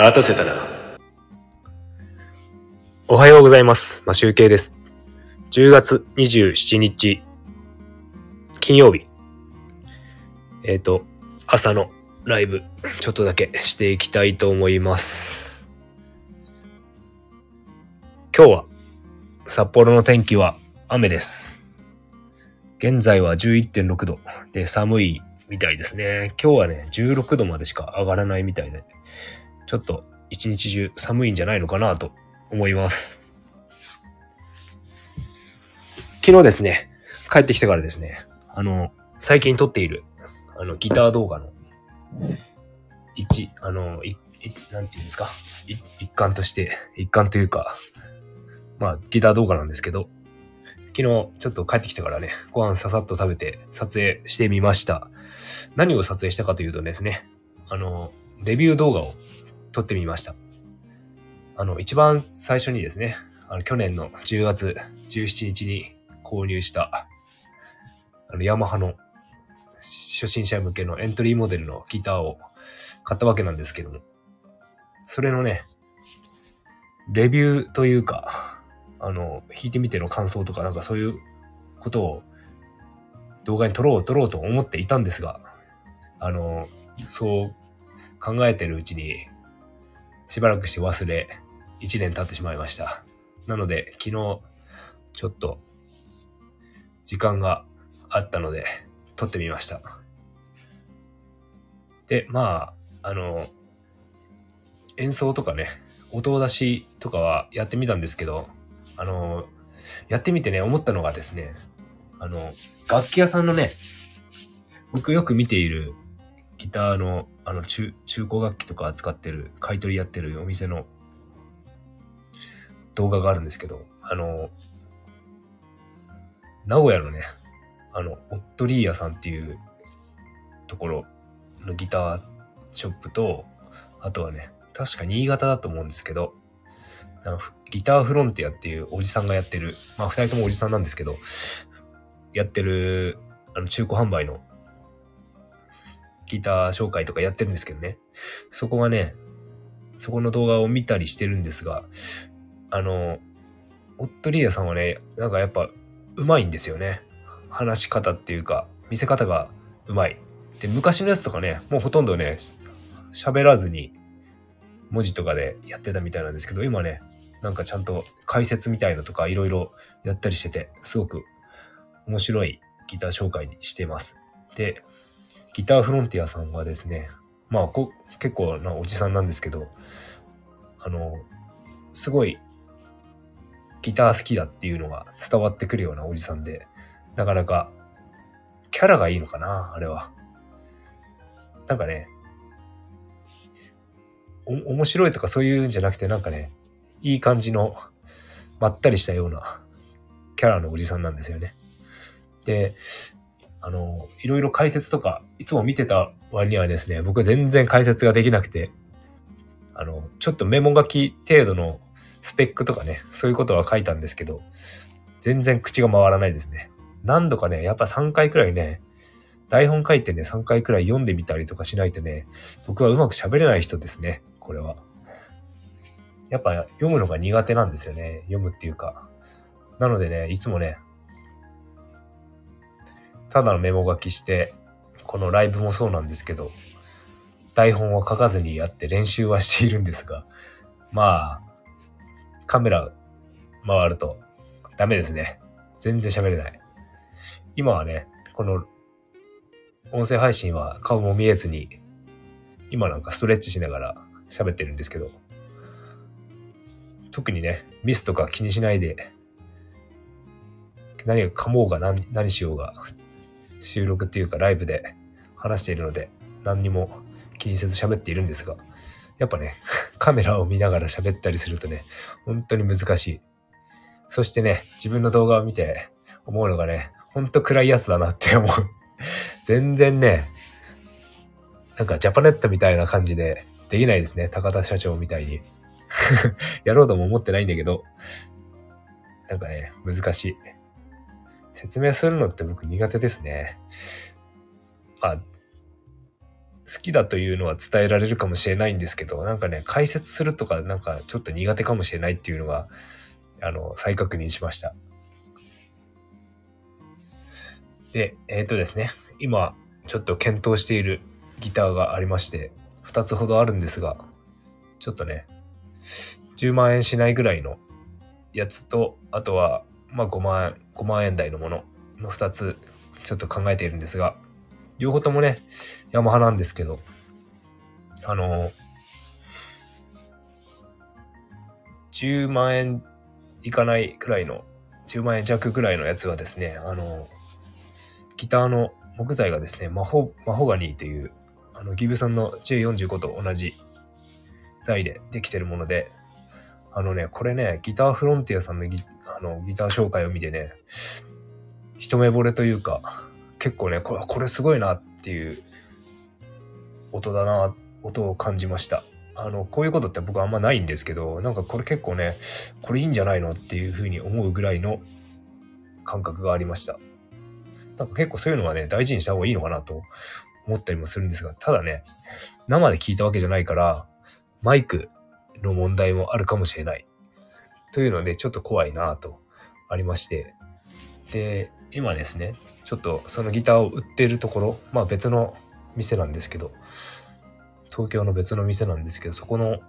待たせたな。おはようございます。まあ、集計です。10月27日、金曜日。えっ、と、朝のライブ、ちょっとだけしていきたいと思います。今日は、札幌の天気は雨です。現在は11.6度で寒いみたいですね。今日はね、16度までしか上がらないみたいで、ちょっと一日中寒いんじゃないのかなと思います。昨日ですね、帰ってきてからですね、あの、最近撮っている、あの、ギター動画の、一、あの、い、いなんていうんですか、一環として、一環というか、まあ、ギター動画なんですけど、昨日ちょっと帰ってきてからね、ご飯ささっと食べて撮影してみました。何を撮影したかというとですね、あの、レビュー動画を撮ってみました。あの、一番最初にですね、あの、去年の10月17日に購入した、あの、ヤマハの初心者向けのエントリーモデルのギターを買ったわけなんですけども、それのね、レビューというか、あの、弾いてみての感想とかなんかそういうことを動画に撮ろう撮ろうと思っていたんですが、あの、そう考えてるうちにしばらくして忘れ、1年経ってしまいました。なので、昨日、ちょっと、時間があったので、撮ってみました。で、まあ、あの、演奏とかね、音出しとかはやってみたんですけど、あの、やってみてね、思ったのがですね、あの、楽器屋さんのね、僕よく見ているギターの、あの、中、中古楽器とか扱ってる、買い取りやってるお店の動画があるんですけど、あの、名古屋のね、あの、オットリーヤさんっていうところのギターショップと、あとはね、確か新潟だと思うんですけど、あのギターフロンティアっていうおじさんがやってる、まあ二人ともおじさんなんですけど、やってる、あの中古販売のギター紹介とかやってるんですけどね。そこがね、そこの動画を見たりしてるんですが、あの、オットリーヤさんはね、なんかやっぱ上手いんですよね。話し方っていうか、見せ方が上手い。で、昔のやつとかね、もうほとんどね、喋らずに文字とかでやってたみたいなんですけど、今ね、なんかちゃんと解説みたいのとかいろいろやったりしてて、すごく面白いギター紹介にしてます。で、ギターフロンティアさんはですね、まあこ結構なおじさんなんですけど、あの、すごいギター好きだっていうのが伝わってくるようなおじさんで、なかなかキャラがいいのかな、あれは。なんかね、お面白いとかそういうんじゃなくてなんかね、いい感じのまったりしたようなキャラのおじさんなんですよね。で、あの、いろいろ解説とか、いつも見てた割にはですね、僕全然解説ができなくて、あの、ちょっとメモ書き程度のスペックとかね、そういうことは書いたんですけど、全然口が回らないですね。何度かね、やっぱ3回くらいね、台本書いてね、3回くらい読んでみたりとかしないとね、僕はうまく喋れない人ですね、これは。やっぱ読むのが苦手なんですよね、読むっていうか。なのでね、いつもね、ただのメモ書きして、このライブもそうなんですけど、台本を書かずにやって練習はしているんですが、まあ、カメラ回るとダメですね。全然喋れない。今はね、この音声配信は顔も見えずに、今なんかストレッチしながら喋ってるんですけど、特にね、ミスとか気にしないで、何が噛もうが何何しようが、収録っていうかライブで話しているので、何にも気にせず喋っているんですが、やっぱね、カメラを見ながら喋ったりするとね、本当に難しい。そしてね、自分の動画を見て思うのがね、ほんと暗いやつだなって思う。全然ね、なんかジャパネットみたいな感じでできないですね。高田社長みたいに。やろうとも思ってないんだけど、なんかね、難しい。説明するのって僕苦手ですね。あ、好きだというのは伝えられるかもしれないんですけど、なんかね、解説するとかなんかちょっと苦手かもしれないっていうのが、あの、再確認しました。で、えっ、ー、とですね、今、ちょっと検討しているギターがありまして、2つほどあるんですが、ちょっとね、10万円しないぐらいのやつと、あとは、まあ5万円、5万円台のものの2つ、ちょっと考えているんですが、両方ともね、ヤマハなんですけど、あの、10万円いかないくらいの、10万円弱くらいのやつはですね、あの、ギターの木材がですね、マホ、マホガニーという、あの、ギブソンの J45 と同じ材でできてるもので、あのね、これね、ギターフロンティアさんのギあのギター紹介を見てね、一目惚れというか、結構ね、これこれすごいなっていう音だな、音を感じました。あの、こういうことって僕あんまないんですけど、なんかこれ結構ね、これいいんじゃないのっていうふうに思うぐらいの感覚がありました。なんか結構そういうのはね、大事にした方がいいのかなと思ったりもするんですが、ただね、生で聞いたわけじゃないから、マイクの問題もあるかもしれない。というので、ちょっと怖いなとありまして。で、今ですね、ちょっとそのギターを売ってるところ、まあ別の店なんですけど、東京の別の店なんですけど、そこの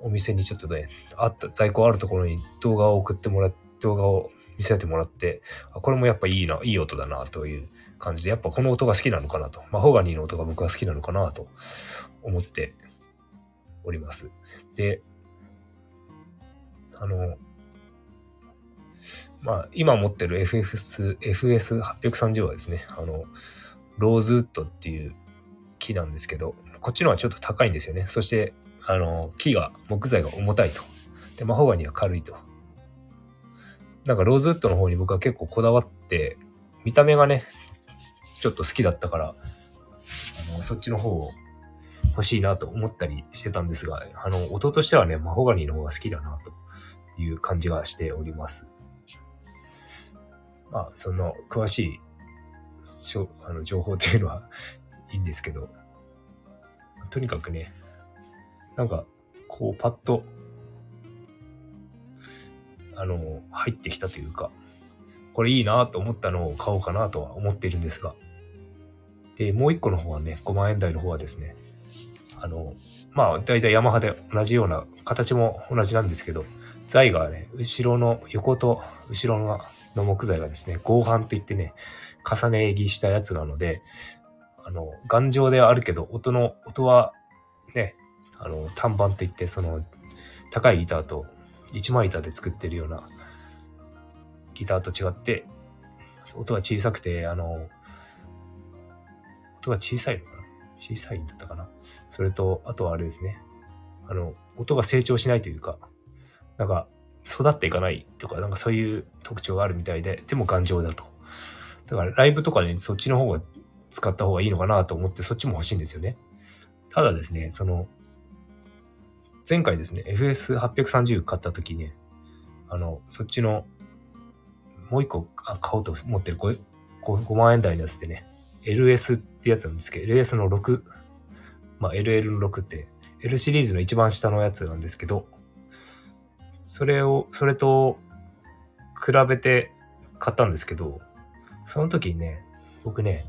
お店にちょっとね、あった、在庫あるところに動画を送ってもらって、動画を見せてもらって、あこれもやっぱいいな、いい音だなという感じで、やっぱこの音が好きなのかなと。マホガニーの音が僕は好きなのかなと思っております。で、あの、まあ、今持ってる FS、FS830 はですね、あの、ローズウッドっていう木なんですけど、こっちのはちょっと高いんですよね。そして、あの、木が、木材が重たいと。で、マホガニは軽いと。なんかローズウッドの方に僕は結構こだわって、見た目がね、ちょっと好きだったから、あのそっちの方を欲しいなと思ったりしてたんですが、あの、音としてはね、マホガニの方が好きだなという感じがしております。まあ、その、詳しいしょ、あの情報っていうのは いいんですけど、とにかくね、なんか、こう、パッとあの、入ってきたというか、これいいなと思ったのを買おうかなとは思っているんですが。で、もう一個の方はね、5万円台の方はですね、あの、まあ、だいたいヤマハで同じような、形も同じなんですけど、材がね、後ろの横と後ろのの木材がですね、合板といってね、重ね着したやつなので、あの、頑丈ではあるけど、音の、音はね、あの、単板といって、その、高いギターと一枚板で作ってるようなギターと違って、音が小さくて、あの、音が小さいのかな？小さいんだったかな？それと、あとはあれですね。あの、音が成長しないというか、なんか、育っていかないとか、なんかそういう特徴があるみたいで、でも頑丈だと。だからライブとかね、そっちの方が使った方がいいのかなと思って、そっちも欲しいんですよね。ただですね、その、前回ですね、FS830 買った時ね、あの、そっちの、もう一個買おうと思ってる 5, 5, 5万円台のやつでね、LS ってやつなんですけど、LS の6、まあ LL の6って、L シリーズの一番下のやつなんですけど、それを、それと比べて買ったんですけど、その時にね、僕ね、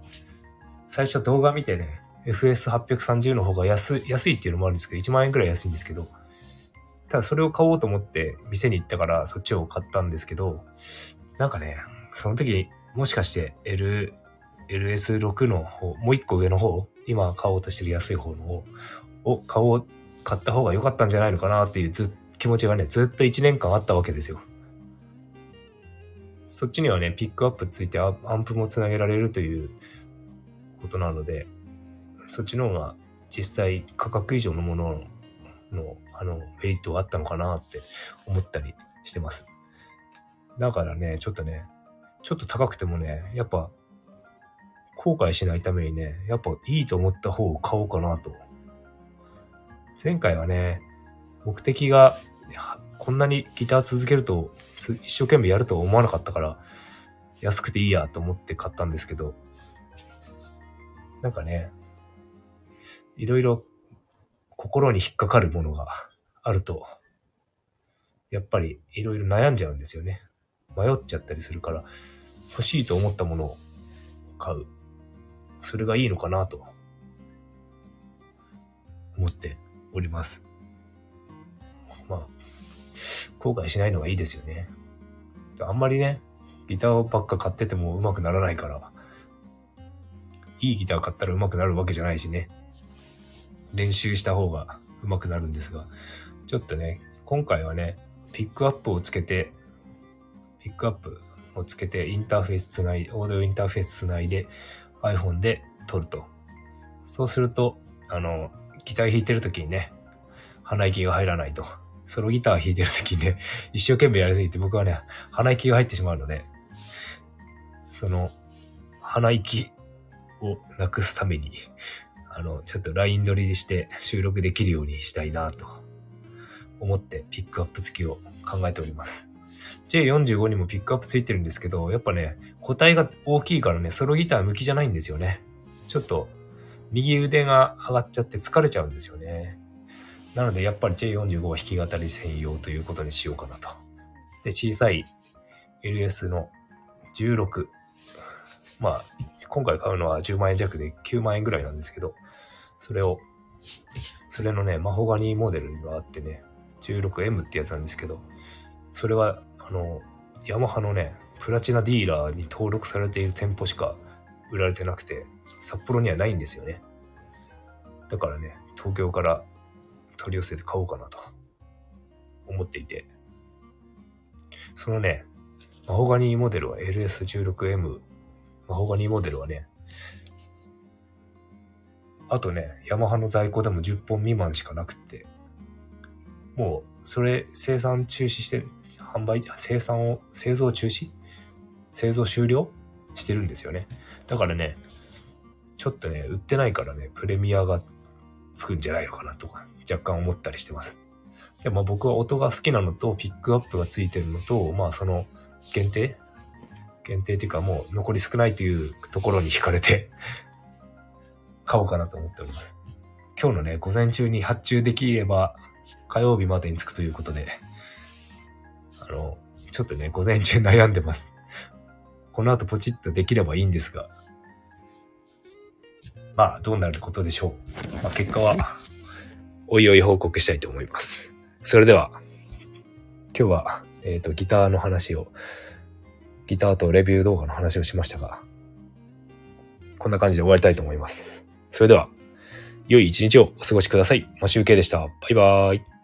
最初動画見てね、FS830 の方が安い、安いっていうのもあるんですけど、1万円くらい安いんですけど、ただそれを買おうと思って店に行ったからそっちを買ったんですけど、なんかね、その時もしかして L、LS6 の方、もう一個上の方、今買おうとしてる安い方の方を買おう、買った方が良かったんじゃないのかなっていうずっ気持ちがね、ずっと1年間あったわけですよ。そっちにはね、ピックアップついてアンプもつなげられるということなので、そっちの方が実際価格以上のものの、あの、メリットがあったのかなって思ったりしてます。だからね、ちょっとね、ちょっと高くてもね、やっぱ、後悔しないためにね、やっぱいいと思った方を買おうかなと。前回はね、目的が、こんなにギター続けると、一生懸命やると思わなかったから、安くていいやと思って買ったんですけど、なんかね、いろいろ心に引っかかるものがあると、やっぱりいろいろ悩んじゃうんですよね。迷っちゃったりするから、欲しいと思ったものを買う。それがいいのかなと思っております。まあ、後悔しないのがいいですよね。あんまりね、ギターばっか買ってても上手くならないから、いいギター買ったら上手くなるわけじゃないしね。練習した方が上手くなるんですが、ちょっとね、今回はね、ピックアップをつけて、ピックアップをつけてインターフェースつない、オーディオインターフェースつないで iPhone で撮ると。そうすると、あの、ギター弾いてる時にね、鼻息が入らないと。ソロギター弾いてる時にね、一生懸命やりすぎて僕はね、鼻息が入ってしまうので、その、鼻息をなくすために、あの、ちょっと LINE 撮りして収録できるようにしたいなと思ってピックアップ付きを考えております。J45 にもピックアップついてるんですけど、やっぱね、個体が大きいからね、ソロギター向きじゃないんですよね。ちょっと、右腕が上がっちゃって疲れちゃうんですよね。なので、やっぱり J45 は弾き語り専用ということにしようかなと。で、小さい LS の16。まあ、今回買うのは10万円弱で9万円ぐらいなんですけど、それを、それのね、マホガニーモデルがあってね、16M ってやつなんですけど、それは、あの、ヤマハのね、プラチナディーラーに登録されている店舗しか売られてなくて、札幌にはないんですよね。だからね、東京から取り寄せて買おうかなと思っていて、そのね、マホガニーモデルは LS16M、マホガニーモデルはね、あとね、ヤマハの在庫でも10本未満しかなくって、もう、それ生産中止して、販売、生産を、製造中止？製造終了？してるんですよね。だからね、ちょっとね、売ってないからね、プレミアがつくんじゃないのかなとか、若干思ったりしてます。でも僕は音が好きなのと、ピックアップがついてるのと、まあその限定？限定っていうかもう残り少ないというところに惹かれて買おうかなと思っております。今日のね、午前中に発注できれば火曜日までに着くということで、あの、ちょっとね、午前中悩んでます。この後ポチッとできればいいんですが、まあ、どうなることでしょう。まあ、結果は、おいおい報告したいと思います。それでは、今日は、えっ、ー、と、ギターの話を、ギターとレビュー動画の話をしましたが、こんな感じで終わりたいと思います。それでは、良い一日をお過ごしください。マシュウケでした。バイバーイ。